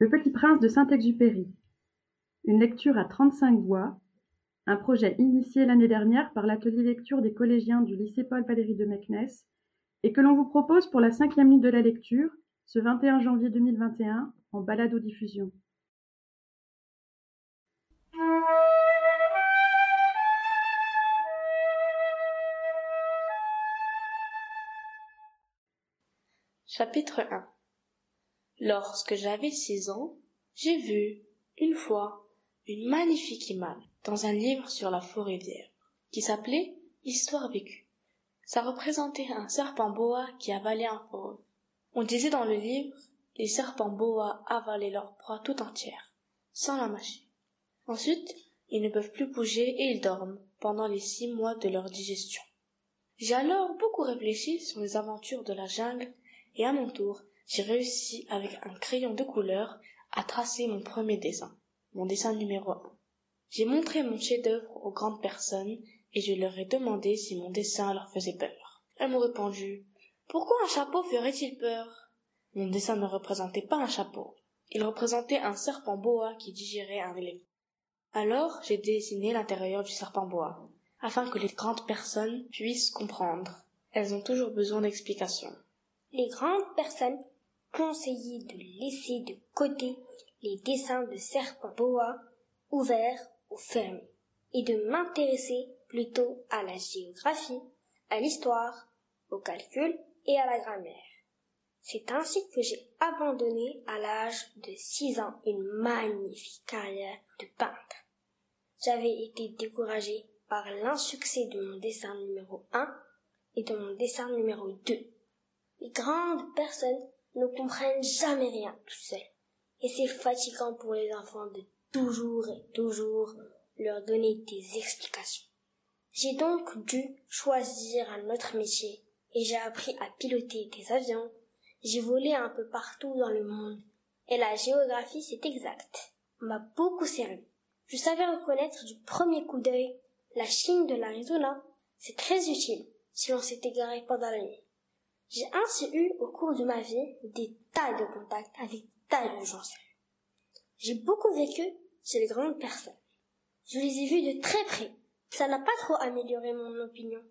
Le Petit Prince de Saint-Exupéry. Une lecture à trente-cinq voix, un projet initié l'année dernière par l'atelier lecture des collégiens du lycée Paul-Valéry de Meknès et que l'on vous propose pour la cinquième nuit de la lecture, ce 21 janvier 2021, en balado-diffusion. Chapitre 1 Lorsque j'avais six ans, j'ai vu, une fois, une magnifique image dans un livre sur la forêt rivière qui s'appelait Histoire vécue. Ça représentait un serpent boa qui avalait un fauve. On disait dans le livre, les serpents boa avalaient leur proie tout entière, sans la mâcher. Ensuite, ils ne peuvent plus bouger et ils dorment pendant les six mois de leur digestion. J'ai alors beaucoup réfléchi sur les aventures de la jungle et à mon tour, j'ai réussi avec un crayon de couleur à tracer mon premier dessin, mon dessin numéro un. J'ai montré mon chef-d'œuvre aux grandes personnes et je leur ai demandé si mon dessin leur faisait peur. Elles m'ont répondu Pourquoi un chapeau ferait-il peur? Mon dessin ne représentait pas un chapeau. Il représentait un serpent boa qui digérait un éléphant. Alors j'ai dessiné l'intérieur du serpent boa, afin que les grandes personnes puissent comprendre. Elles ont toujours besoin d'explications. Les grandes personnes conseillaient de laisser de côté les dessins de serpents boa ouverts ou fermés, et de m'intéresser plutôt à la géographie, à l'histoire, au calcul et à la grammaire. C'est ainsi que j'ai abandonné à l'âge de six ans une magnifique carrière de peintre. J'avais été découragé par l'insuccès de mon dessin numéro un et de mon dessin numéro deux. Les grandes personnes ne comprennent jamais rien tout seules. Et c'est fatigant pour les enfants de toujours et toujours leur donner des explications. J'ai donc dû choisir un autre métier et j'ai appris à piloter des avions. J'ai volé un peu partout dans le monde et la géographie c'est exact m'a beaucoup servi. Je savais reconnaître du premier coup d'œil la Chine de l'Arizona. C'est très utile si l'on s'est égaré pendant la nuit. J'ai ainsi eu au cours de ma vie des tas de contacts avec tas de gens J'ai beaucoup vécu chez les grandes personnes. Je les ai vues de très près. Ça n'a pas trop amélioré mon opinion.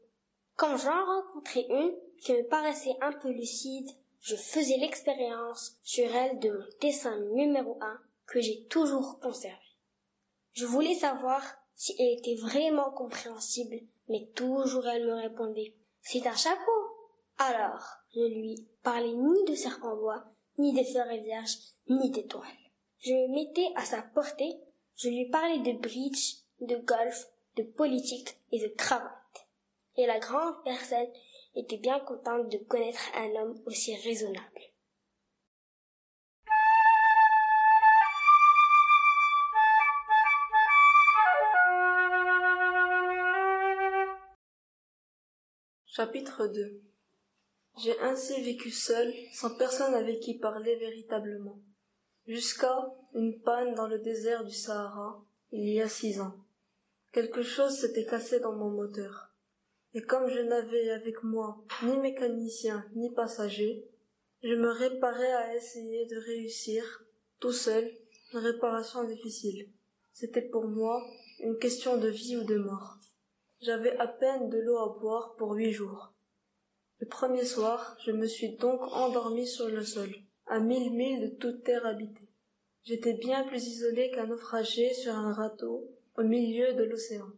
Quand j'en rencontrais une qui me paraissait un peu lucide, je faisais l'expérience sur elle de mon dessin numéro un que j'ai toujours conservé. Je voulais savoir si elle était vraiment compréhensible, mais toujours elle me répondait C'est un chapeau. Alors, je lui parlais ni de serpent bois, ni des forêts vierges, ni d'étoiles. Je me mettais à sa portée, je lui parlais de bridge, de golf, de politique et de cravate. Et la grande personne était bien contente de connaître un homme aussi raisonnable. Chapitre 2 j'ai ainsi vécu seul, sans personne avec qui parler véritablement, jusqu'à une panne dans le désert du Sahara, il y a six ans. Quelque chose s'était cassé dans mon moteur. Et comme je n'avais avec moi ni mécanicien ni passager, je me réparais à essayer de réussir, tout seul, une réparation difficile. C'était pour moi une question de vie ou de mort. J'avais à peine de l'eau à boire pour huit jours. Le premier soir, je me suis donc endormi sur le sol, à mille milles de toute terre habitée. J'étais bien plus isolé qu'un naufragé sur un râteau au milieu de l'océan.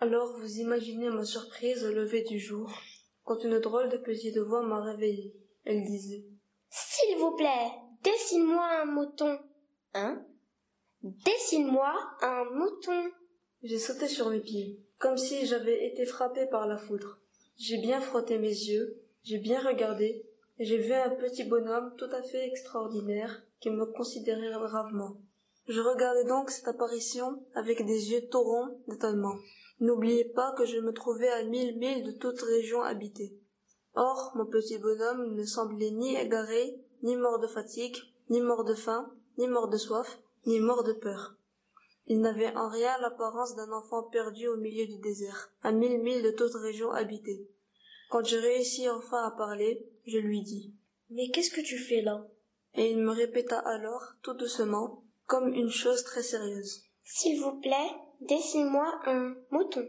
Alors vous imaginez ma surprise au lever du jour, quand une drôle de petite voix m'a réveillé. Elle disait S'il vous plaît, dessine-moi un mouton. Hein? Dessine-moi un mouton. J'ai sauté sur mes pieds, comme si j'avais été frappé par la foudre. J'ai bien frotté mes yeux, j'ai bien regardé, et j'ai vu un petit bonhomme tout à fait extraordinaire qui me considérait gravement. Je regardais donc cette apparition avec des yeux tout ronds d'étonnement. N'oubliez pas que je me trouvais à mille milles de toute région habitée. Or, mon petit bonhomme ne semblait ni égaré, ni mort de fatigue, ni mort de faim, ni mort de soif, ni mort de peur. Il n'avait en rien l'apparence d'un enfant perdu au milieu du désert, à mille milles de toute région habitée. Quand je réussis enfin à parler, je lui dis Mais qu'est-ce que tu fais là? Et il me répéta alors, tout doucement, comme une chose très sérieuse. S'il vous plaît, dessine-moi un mouton.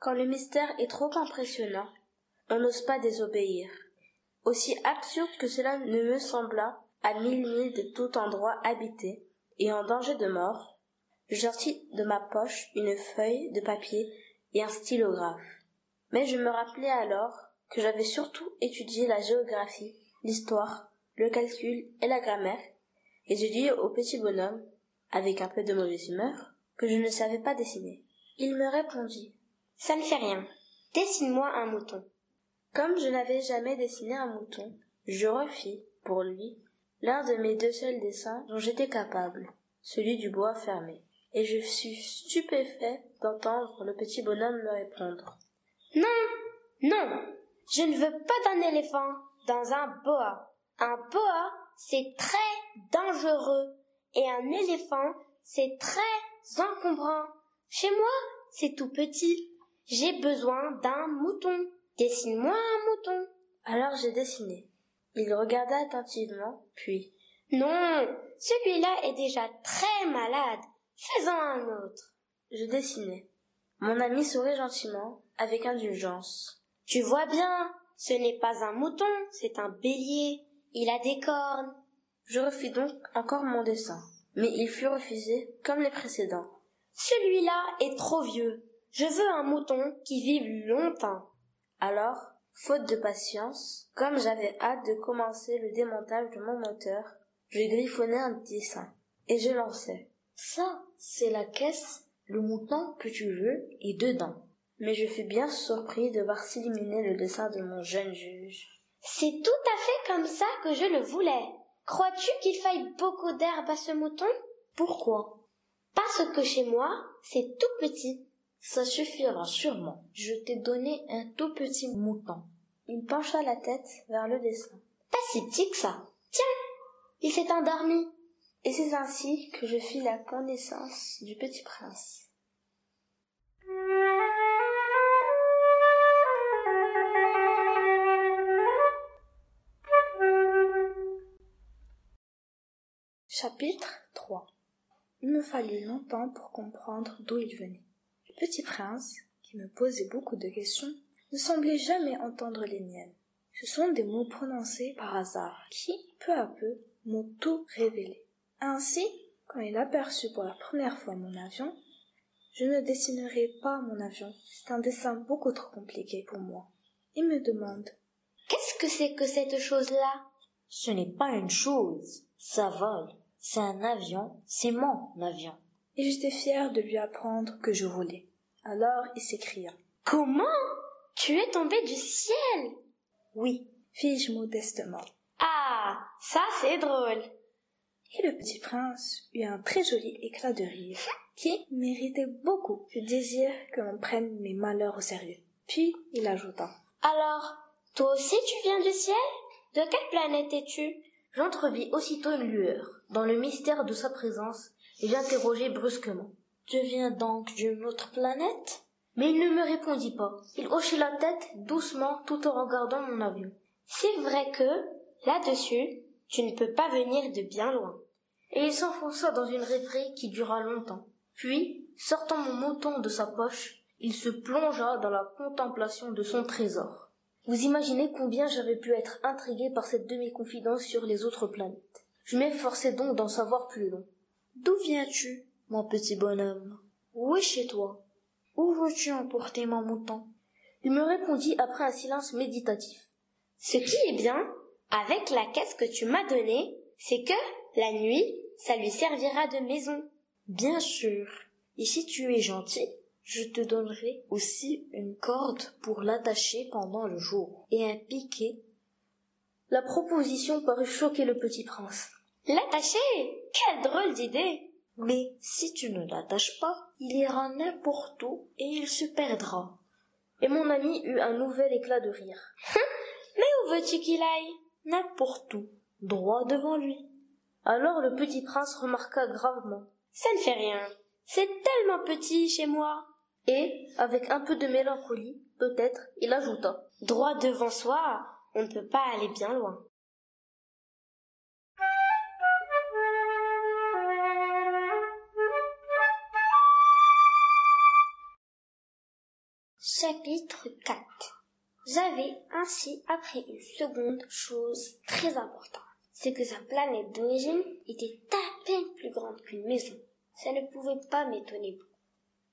Quand le mystère est trop impressionnant, on n'ose pas désobéir. Aussi absurde que cela ne me sembla, à mille milles de tout endroit habité, et en danger de mort, je sortis de ma poche une feuille de papier et un stylographe. Mais je me rappelai alors que j'avais surtout étudié la géographie, l'histoire, le calcul et la grammaire, et je dis au petit bonhomme, avec un peu de mauvaise humeur, que je ne savais pas dessiner. Il me répondit. Ça ne fait rien. Dessine-moi un mouton. Comme je n'avais jamais dessiné un mouton, je refis, pour lui, l'un de mes deux seuls dessins dont j'étais capable, celui du bois fermé. Et je fus stupéfait d'entendre le petit bonhomme me répondre. Non, non, je ne veux pas d'un éléphant dans un boa. Un boa, c'est très dangereux. Et un éléphant, c'est très encombrant. Chez moi, c'est tout petit. J'ai besoin d'un mouton. Dessine-moi un mouton. Alors j'ai dessiné. Il regarda attentivement, puis Non, celui-là est déjà très malade. Fais-en un autre. Je dessinai. Mon ami sourit gentiment, avec indulgence. Tu vois bien, ce n'est pas un mouton, c'est un bélier. Il a des cornes. Je refis donc encore mon dessin, mais il fut refusé comme les précédents. Celui-là est trop vieux. Je veux un mouton qui vive longtemps. Alors, faute de patience, comme j'avais hâte de commencer le démontage de mon moteur, je griffonnai un dessin, et je lançai. Ça, c'est la caisse, le mouton que tu veux est dedans. Mais je fus bien surpris de voir s'illuminer le dessin de mon jeune juge. C'est tout à fait comme ça que je le voulais. Crois-tu qu'il faille beaucoup d'herbe à ce mouton? Pourquoi? Parce que chez moi, c'est tout petit. Ça suffira sûrement. Je t'ai donné un tout petit mouton. Il pencha la tête vers le dessin. Pas si petit que ça. Tiens, il s'est endormi. Et c'est ainsi que je fis la connaissance du petit prince. Chapitre 3 Il me fallut longtemps pour comprendre d'où il venait. Le petit prince, qui me posait beaucoup de questions, ne semblait jamais entendre les miennes. Ce sont des mots prononcés par hasard qui, peu à peu, m'ont tout révélé. Ainsi, quand il aperçut pour la première fois mon avion, je ne dessinerai pas mon avion. C'est un dessin beaucoup trop compliqué pour moi. Il me demande Qu'est-ce que c'est que cette chose-là? Ce n'est pas une chose, ça vole. C'est un avion, c'est mon avion. Et j'étais fière de lui apprendre que je volais. Alors il s'écria Comment? Tu es tombé du ciel Oui, fis-je modestement. Ah, ça c'est drôle. Et le petit prince eut un très joli éclat de rire, qui méritait beaucoup. Je désire que l'on prenne mes malheurs au sérieux. Puis il ajouta. Alors, toi aussi tu viens du ciel? De quelle planète es-tu? J'entrevis aussitôt une lueur, dans le mystère de sa présence, et j'interrogeai brusquement. Tu viens donc d'une autre planète? Mais il ne me répondit pas. Il hochait la tête doucement tout en regardant mon avion. C'est vrai que, là-dessus, tu ne peux pas venir de bien loin. Et il s'enfonça dans une rêverie qui dura longtemps. Puis, sortant mon mouton de sa poche, il se plongea dans la contemplation de son trésor. Vous imaginez combien j'avais pu être intrigué par cette demi-confidence sur les autres planètes. Je m'efforçai donc d'en savoir plus long. D'où viens-tu, mon petit bonhomme? Où est chez toi? Où veux-tu emporter mon mouton? Il me répondit après un silence méditatif. Ce qui est bien, avec la caisse que tu m'as donnée, c'est que, la nuit, ça lui servira de maison. Bien sûr. Et si tu es gentil, je te donnerai aussi une corde pour l'attacher pendant le jour et un piquet. La proposition parut choquer le petit prince. L'attacher? Quelle drôle d'idée Mais si tu ne l'attaches pas, il ira n'importe où et il se perdra. Et mon ami eut un nouvel éclat de rire. Mais où veux-tu qu'il aille? N'importe où, droit devant lui. Alors le petit prince remarqua gravement. Ça ne fait rien. C'est tellement petit chez moi. Et, avec un peu de mélancolie, peut-être, il ajouta. Droit devant soi, on ne peut pas aller bien loin. Chapitre 4 J'avais ainsi appris une seconde chose très importante. C'est que sa planète d'origine était à peine plus grande qu'une maison. Ça ne pouvait pas m'étonner beaucoup.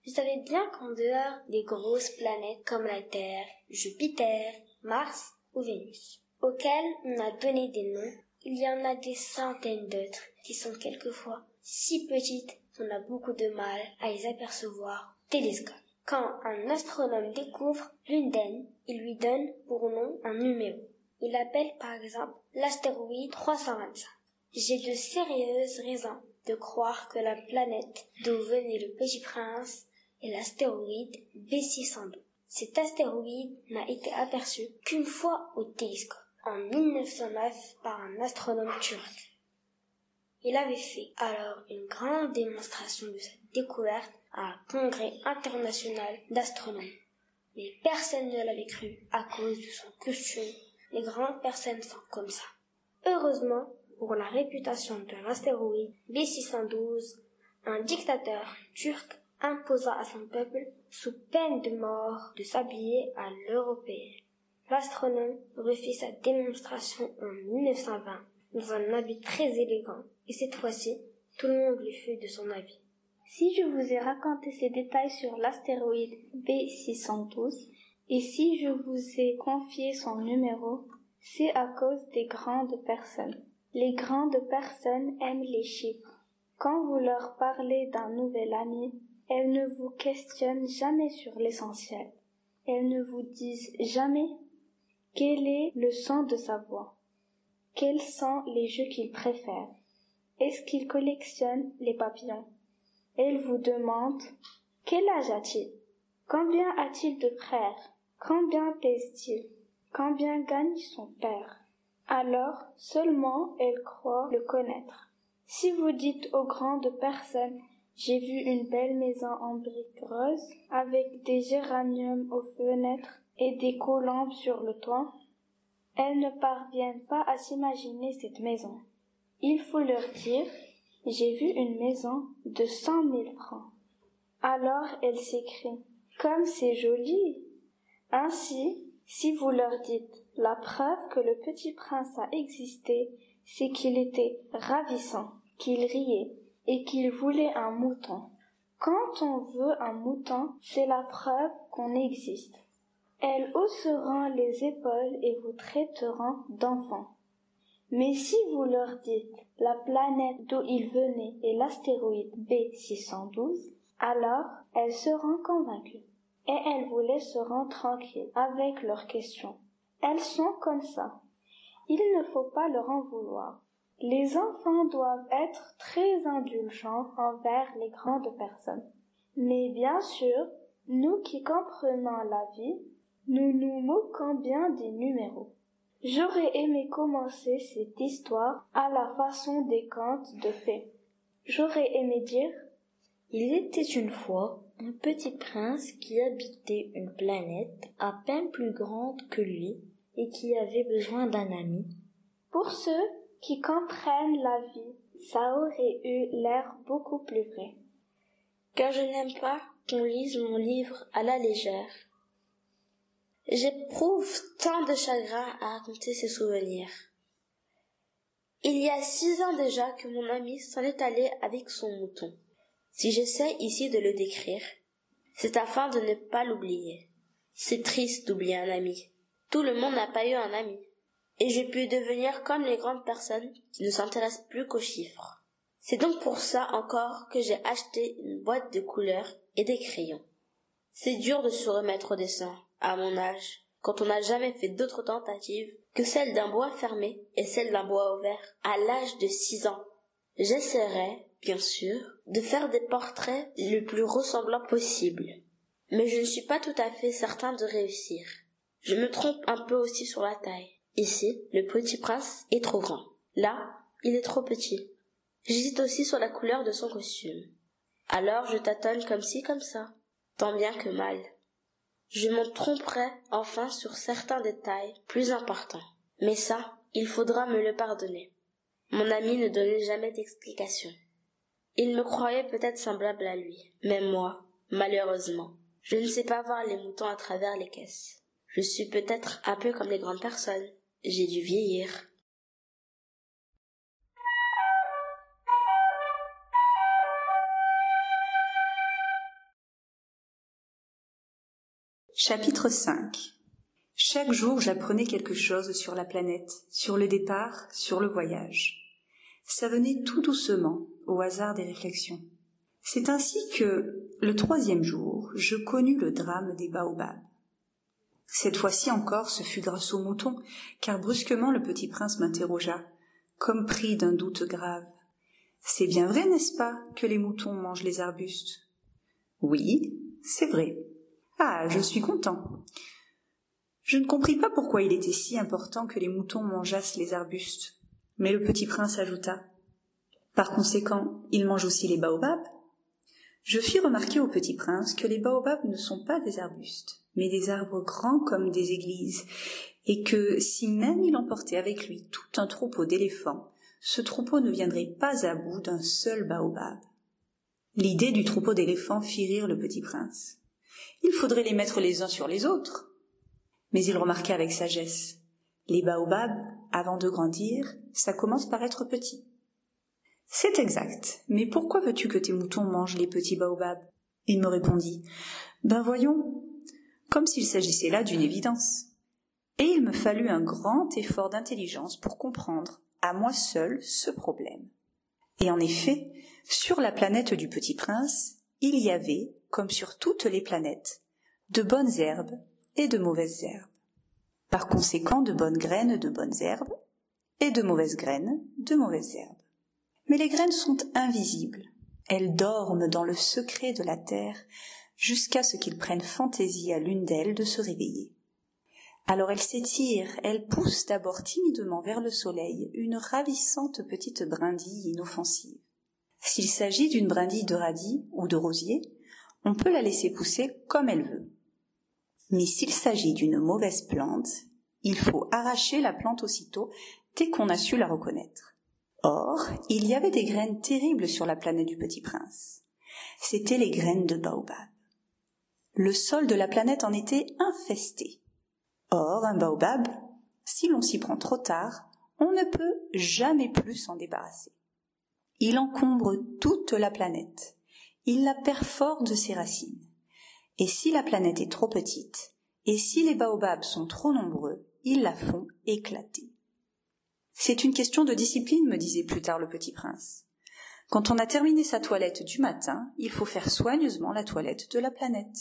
Je savais bien qu'en dehors des grosses planètes comme la Terre, Jupiter, Mars ou Vénus, auxquelles on a donné des noms, il y en a des centaines d'autres qui sont quelquefois si petites qu'on a beaucoup de mal à les apercevoir au télescope. Quand un astronome découvre l'une d'elles, il lui donne pour nom un numéro. Il appelle par exemple l'astéroïde 325. J'ai de sérieuses raisons de croire que la planète d'où venait le petit prince est l'astéroïde B612. Cet astéroïde n'a été aperçu qu'une fois au télescope, en 1909 par un astronome turc. Il avait fait alors une grande démonstration de cette découverte à un congrès international d'astronomie. Mais personne ne l'avait cru à cause de son costume. Les grandes personnes sont comme ça. Heureusement, pour la réputation de l'astéroïde B612, un dictateur turc imposa à son peuple, sous peine de mort, de s'habiller à l'européenne. L'astronome refit sa démonstration en 1920 dans un habit très élégant, et cette fois-ci, tout le monde lui fut de son avis. Si je vous ai raconté ces détails sur l'astéroïde B612, et si je vous ai confié son numéro, c'est à cause des grandes personnes. Les grandes personnes aiment les chiffres. Quand vous leur parlez d'un nouvel ami, elles ne vous questionnent jamais sur l'essentiel. Elles ne vous disent jamais quel est le son de sa voix, quels sont les jeux qu'il préfère, est-ce qu'il collectionne les papillons? Elles vous demandent quel âge a-t-il, combien a-t-il de frères, combien pèse-t-il, combien gagne son père? Alors seulement elles croient le connaître. Si vous dites aux grandes personnes j'ai vu une belle maison en briques roses, avec des géraniums aux fenêtres et des colombes sur le toit. Elles ne parviennent pas à s'imaginer cette maison. Il faut leur dire j'ai vu une maison de cent mille francs. Alors elles s'écrient comme c'est joli. Ainsi, si vous leur dites la preuve que le petit prince a existé, c'est qu'il était ravissant, qu'il riait, et qu'il voulait un mouton. Quand on veut un mouton, c'est la preuve qu'on existe. Elles hausseront les épaules et vous traiteront d'enfant. Mais si vous leur dites la planète d'où ils venaient est l'astéroïde B612, alors elles seront convaincues et elles vous laisseront tranquilles avec leurs questions. Elles sont comme ça. Il ne faut pas leur en vouloir. Les enfants doivent être très indulgents envers les grandes personnes. Mais bien sûr, nous qui comprenons la vie, nous nous moquons bien des numéros. J'aurais aimé commencer cette histoire à la façon des contes de fées. J'aurais aimé dire Il était une fois un petit prince qui habitait une planète à peine plus grande que lui et qui avait besoin d'un ami. Pour ceux qui comprennent la vie, ça aurait eu l'air beaucoup plus vrai. Car je n'aime pas qu'on lise mon livre à la légère. J'éprouve tant de chagrin à raconter ces souvenirs. Il y a six ans déjà que mon ami s'en est allé avec son mouton. Si j'essaie ici de le décrire, c'est afin de ne pas l'oublier. C'est triste d'oublier un ami. Tout le monde n'a pas eu un ami et j'ai pu devenir comme les grandes personnes qui ne s'intéressent plus qu'aux chiffres. C'est donc pour ça encore que j'ai acheté une boîte de couleurs et des crayons. C'est dur de se remettre au dessin, à mon âge, quand on n'a jamais fait d'autres tentatives que celle d'un bois fermé et celle d'un bois ouvert à l'âge de six ans. J'essaierai, bien sûr, de faire des portraits le plus ressemblants possible. Mais je ne suis pas tout à fait certain de réussir. Je me trompe un peu aussi sur la taille. Ici, le petit prince est trop grand. Là, il est trop petit. J'hésite aussi sur la couleur de son costume. Alors je tâtonne comme ci, comme ça, tant bien que mal. Je m'en tromperai enfin sur certains détails plus importants. Mais ça, il faudra me le pardonner. Mon ami ne donnait jamais d'explication. Il me croyait peut-être semblable à lui, mais moi, malheureusement, Je ne sais pas voir les moutons à travers les caisses. Je suis peut-être un peu comme les grandes personnes. J'ai dû vieillir. Chapitre 5 Chaque jour j'apprenais quelque chose sur la planète, sur le départ, sur le voyage. Ça venait tout doucement, au hasard des réflexions. C'est ainsi que, le troisième jour, je connus le drame des baobabs. Cette fois-ci encore, ce fut grâce au mouton, car brusquement le petit prince m'interrogea, comme pris d'un doute grave. C'est bien vrai, n'est-ce pas, que les moutons mangent les arbustes? Oui, c'est vrai. Ah, je suis content. Je ne compris pas pourquoi il était si important que les moutons mangeassent les arbustes. Mais le petit prince ajouta. Par conséquent, ils mangent aussi les baobabs je fis remarquer au petit prince que les baobabs ne sont pas des arbustes, mais des arbres grands comme des églises, et que si même il emportait avec lui tout un troupeau d'éléphants, ce troupeau ne viendrait pas à bout d'un seul baobab. L'idée du troupeau d'éléphants fit rire le petit prince. Il faudrait les mettre les uns sur les autres. Mais il remarqua avec sagesse. Les baobabs, avant de grandir, ça commence par être petit. C'est exact. Mais pourquoi veux-tu que tes moutons mangent les petits baobabs? Il me répondit. Ben voyons. Comme s'il s'agissait là d'une évidence. Et il me fallut un grand effort d'intelligence pour comprendre, à moi seul, ce problème. Et en effet, sur la planète du Petit Prince, il y avait, comme sur toutes les planètes, de bonnes herbes et de mauvaises herbes. Par conséquent, de bonnes graines de bonnes herbes et de mauvaises graines de mauvaises herbes. Mais les graines sont invisibles. Elles dorment dans le secret de la terre jusqu'à ce qu'il prenne fantaisie à l'une d'elles de se réveiller. Alors elles s'étirent, elles poussent d'abord timidement vers le soleil une ravissante petite brindille inoffensive. S'il s'agit d'une brindille de radis ou de rosier, on peut la laisser pousser comme elle veut. Mais s'il s'agit d'une mauvaise plante, il faut arracher la plante aussitôt dès qu'on a su la reconnaître. Or, il y avait des graines terribles sur la planète du Petit Prince. C'étaient les graines de baobab. Le sol de la planète en était infesté. Or, un baobab, si l'on s'y prend trop tard, on ne peut jamais plus s'en débarrasser. Il encombre toute la planète. Il la perfore de ses racines. Et si la planète est trop petite, et si les baobabs sont trop nombreux, ils la font éclater. C'est une question de discipline, me disait plus tard le petit prince. Quand on a terminé sa toilette du matin, il faut faire soigneusement la toilette de la planète.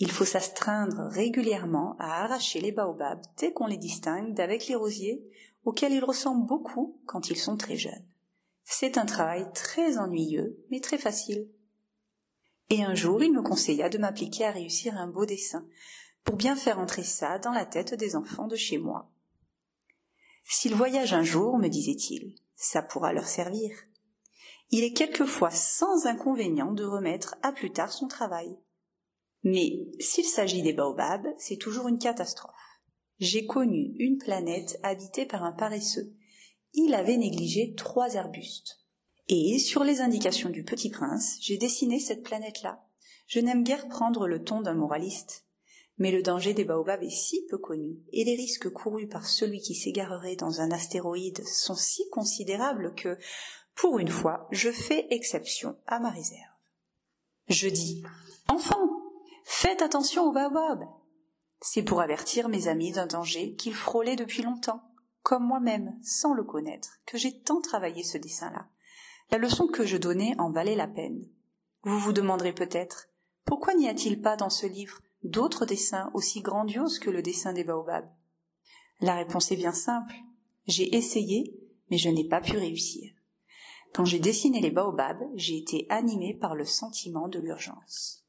Il faut s'astreindre régulièrement à arracher les baobabs dès qu'on les distingue d'avec les rosiers, auxquels ils ressemblent beaucoup quand ils sont très jeunes. C'est un travail très ennuyeux, mais très facile. Et un jour, il me conseilla de m'appliquer à réussir un beau dessin, pour bien faire entrer ça dans la tête des enfants de chez moi. S'ils voyagent un jour, me disait-il, ça pourra leur servir. Il est quelquefois sans inconvénient de remettre à plus tard son travail. Mais s'il s'agit des baobabs, c'est toujours une catastrophe. J'ai connu une planète habitée par un paresseux. Il avait négligé trois arbustes. Et, sur les indications du petit prince, j'ai dessiné cette planète-là. Je n'aime guère prendre le ton d'un moraliste. Mais le danger des baobabs est si peu connu, et les risques courus par celui qui s'égarerait dans un astéroïde sont si considérables que, pour une fois, je fais exception à ma réserve. Je dis, enfants, faites attention aux baobabs. C'est pour avertir mes amis d'un danger qu'ils frôlaient depuis longtemps, comme moi-même, sans le connaître, que j'ai tant travaillé ce dessin-là. La leçon que je donnais en valait la peine. Vous vous demanderez peut-être, pourquoi n'y a-t-il pas dans ce livre d'autres dessins aussi grandioses que le dessin des baobabs La réponse est bien simple. J'ai essayé, mais je n'ai pas pu réussir. Quand j'ai dessiné les baobabs, j'ai été animé par le sentiment de l'urgence.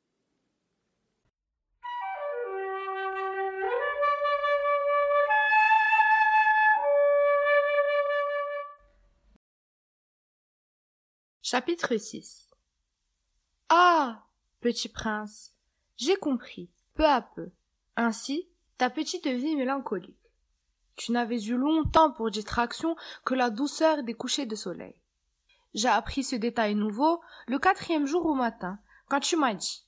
Chapitre 6 Ah Petit prince, j'ai compris peu à peu. Ainsi, ta petite vie mélancolique. Tu n'avais eu longtemps pour distraction que la douceur des couchers de soleil. J'ai appris ce détail nouveau le quatrième jour au matin, quand tu m'as dit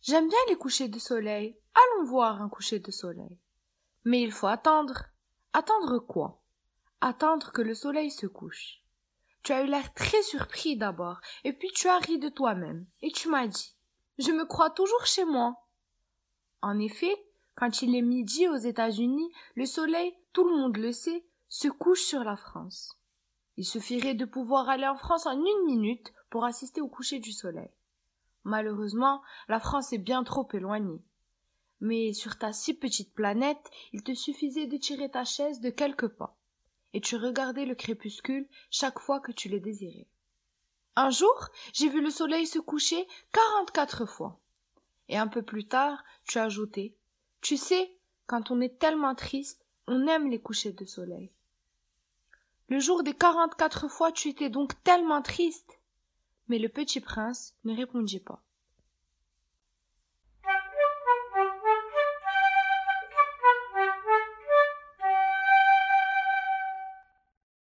J'aime bien les couchers de soleil. Allons voir un coucher de soleil. Mais il faut attendre. Attendre quoi? Attendre que le soleil se couche. Tu as eu l'air très surpris d'abord, et puis tu as ri de toi-même, et tu m'as dit Je me crois toujours chez moi. En effet, quand il est midi aux États-Unis, le soleil, tout le monde le sait, se couche sur la France. Il suffirait de pouvoir aller en France en une minute pour assister au coucher du soleil. Malheureusement, la France est bien trop éloignée. Mais sur ta si petite planète, il te suffisait de tirer ta chaise de quelques pas, et tu regardais le crépuscule chaque fois que tu le désirais. Un jour, j'ai vu le soleil se coucher quarante-quatre fois. Et un peu plus tard, tu ajoutais Tu sais, quand on est tellement triste, on aime les couchers de soleil. Le jour des quarante-quatre fois, tu étais donc tellement triste. Mais le petit prince ne répondit pas.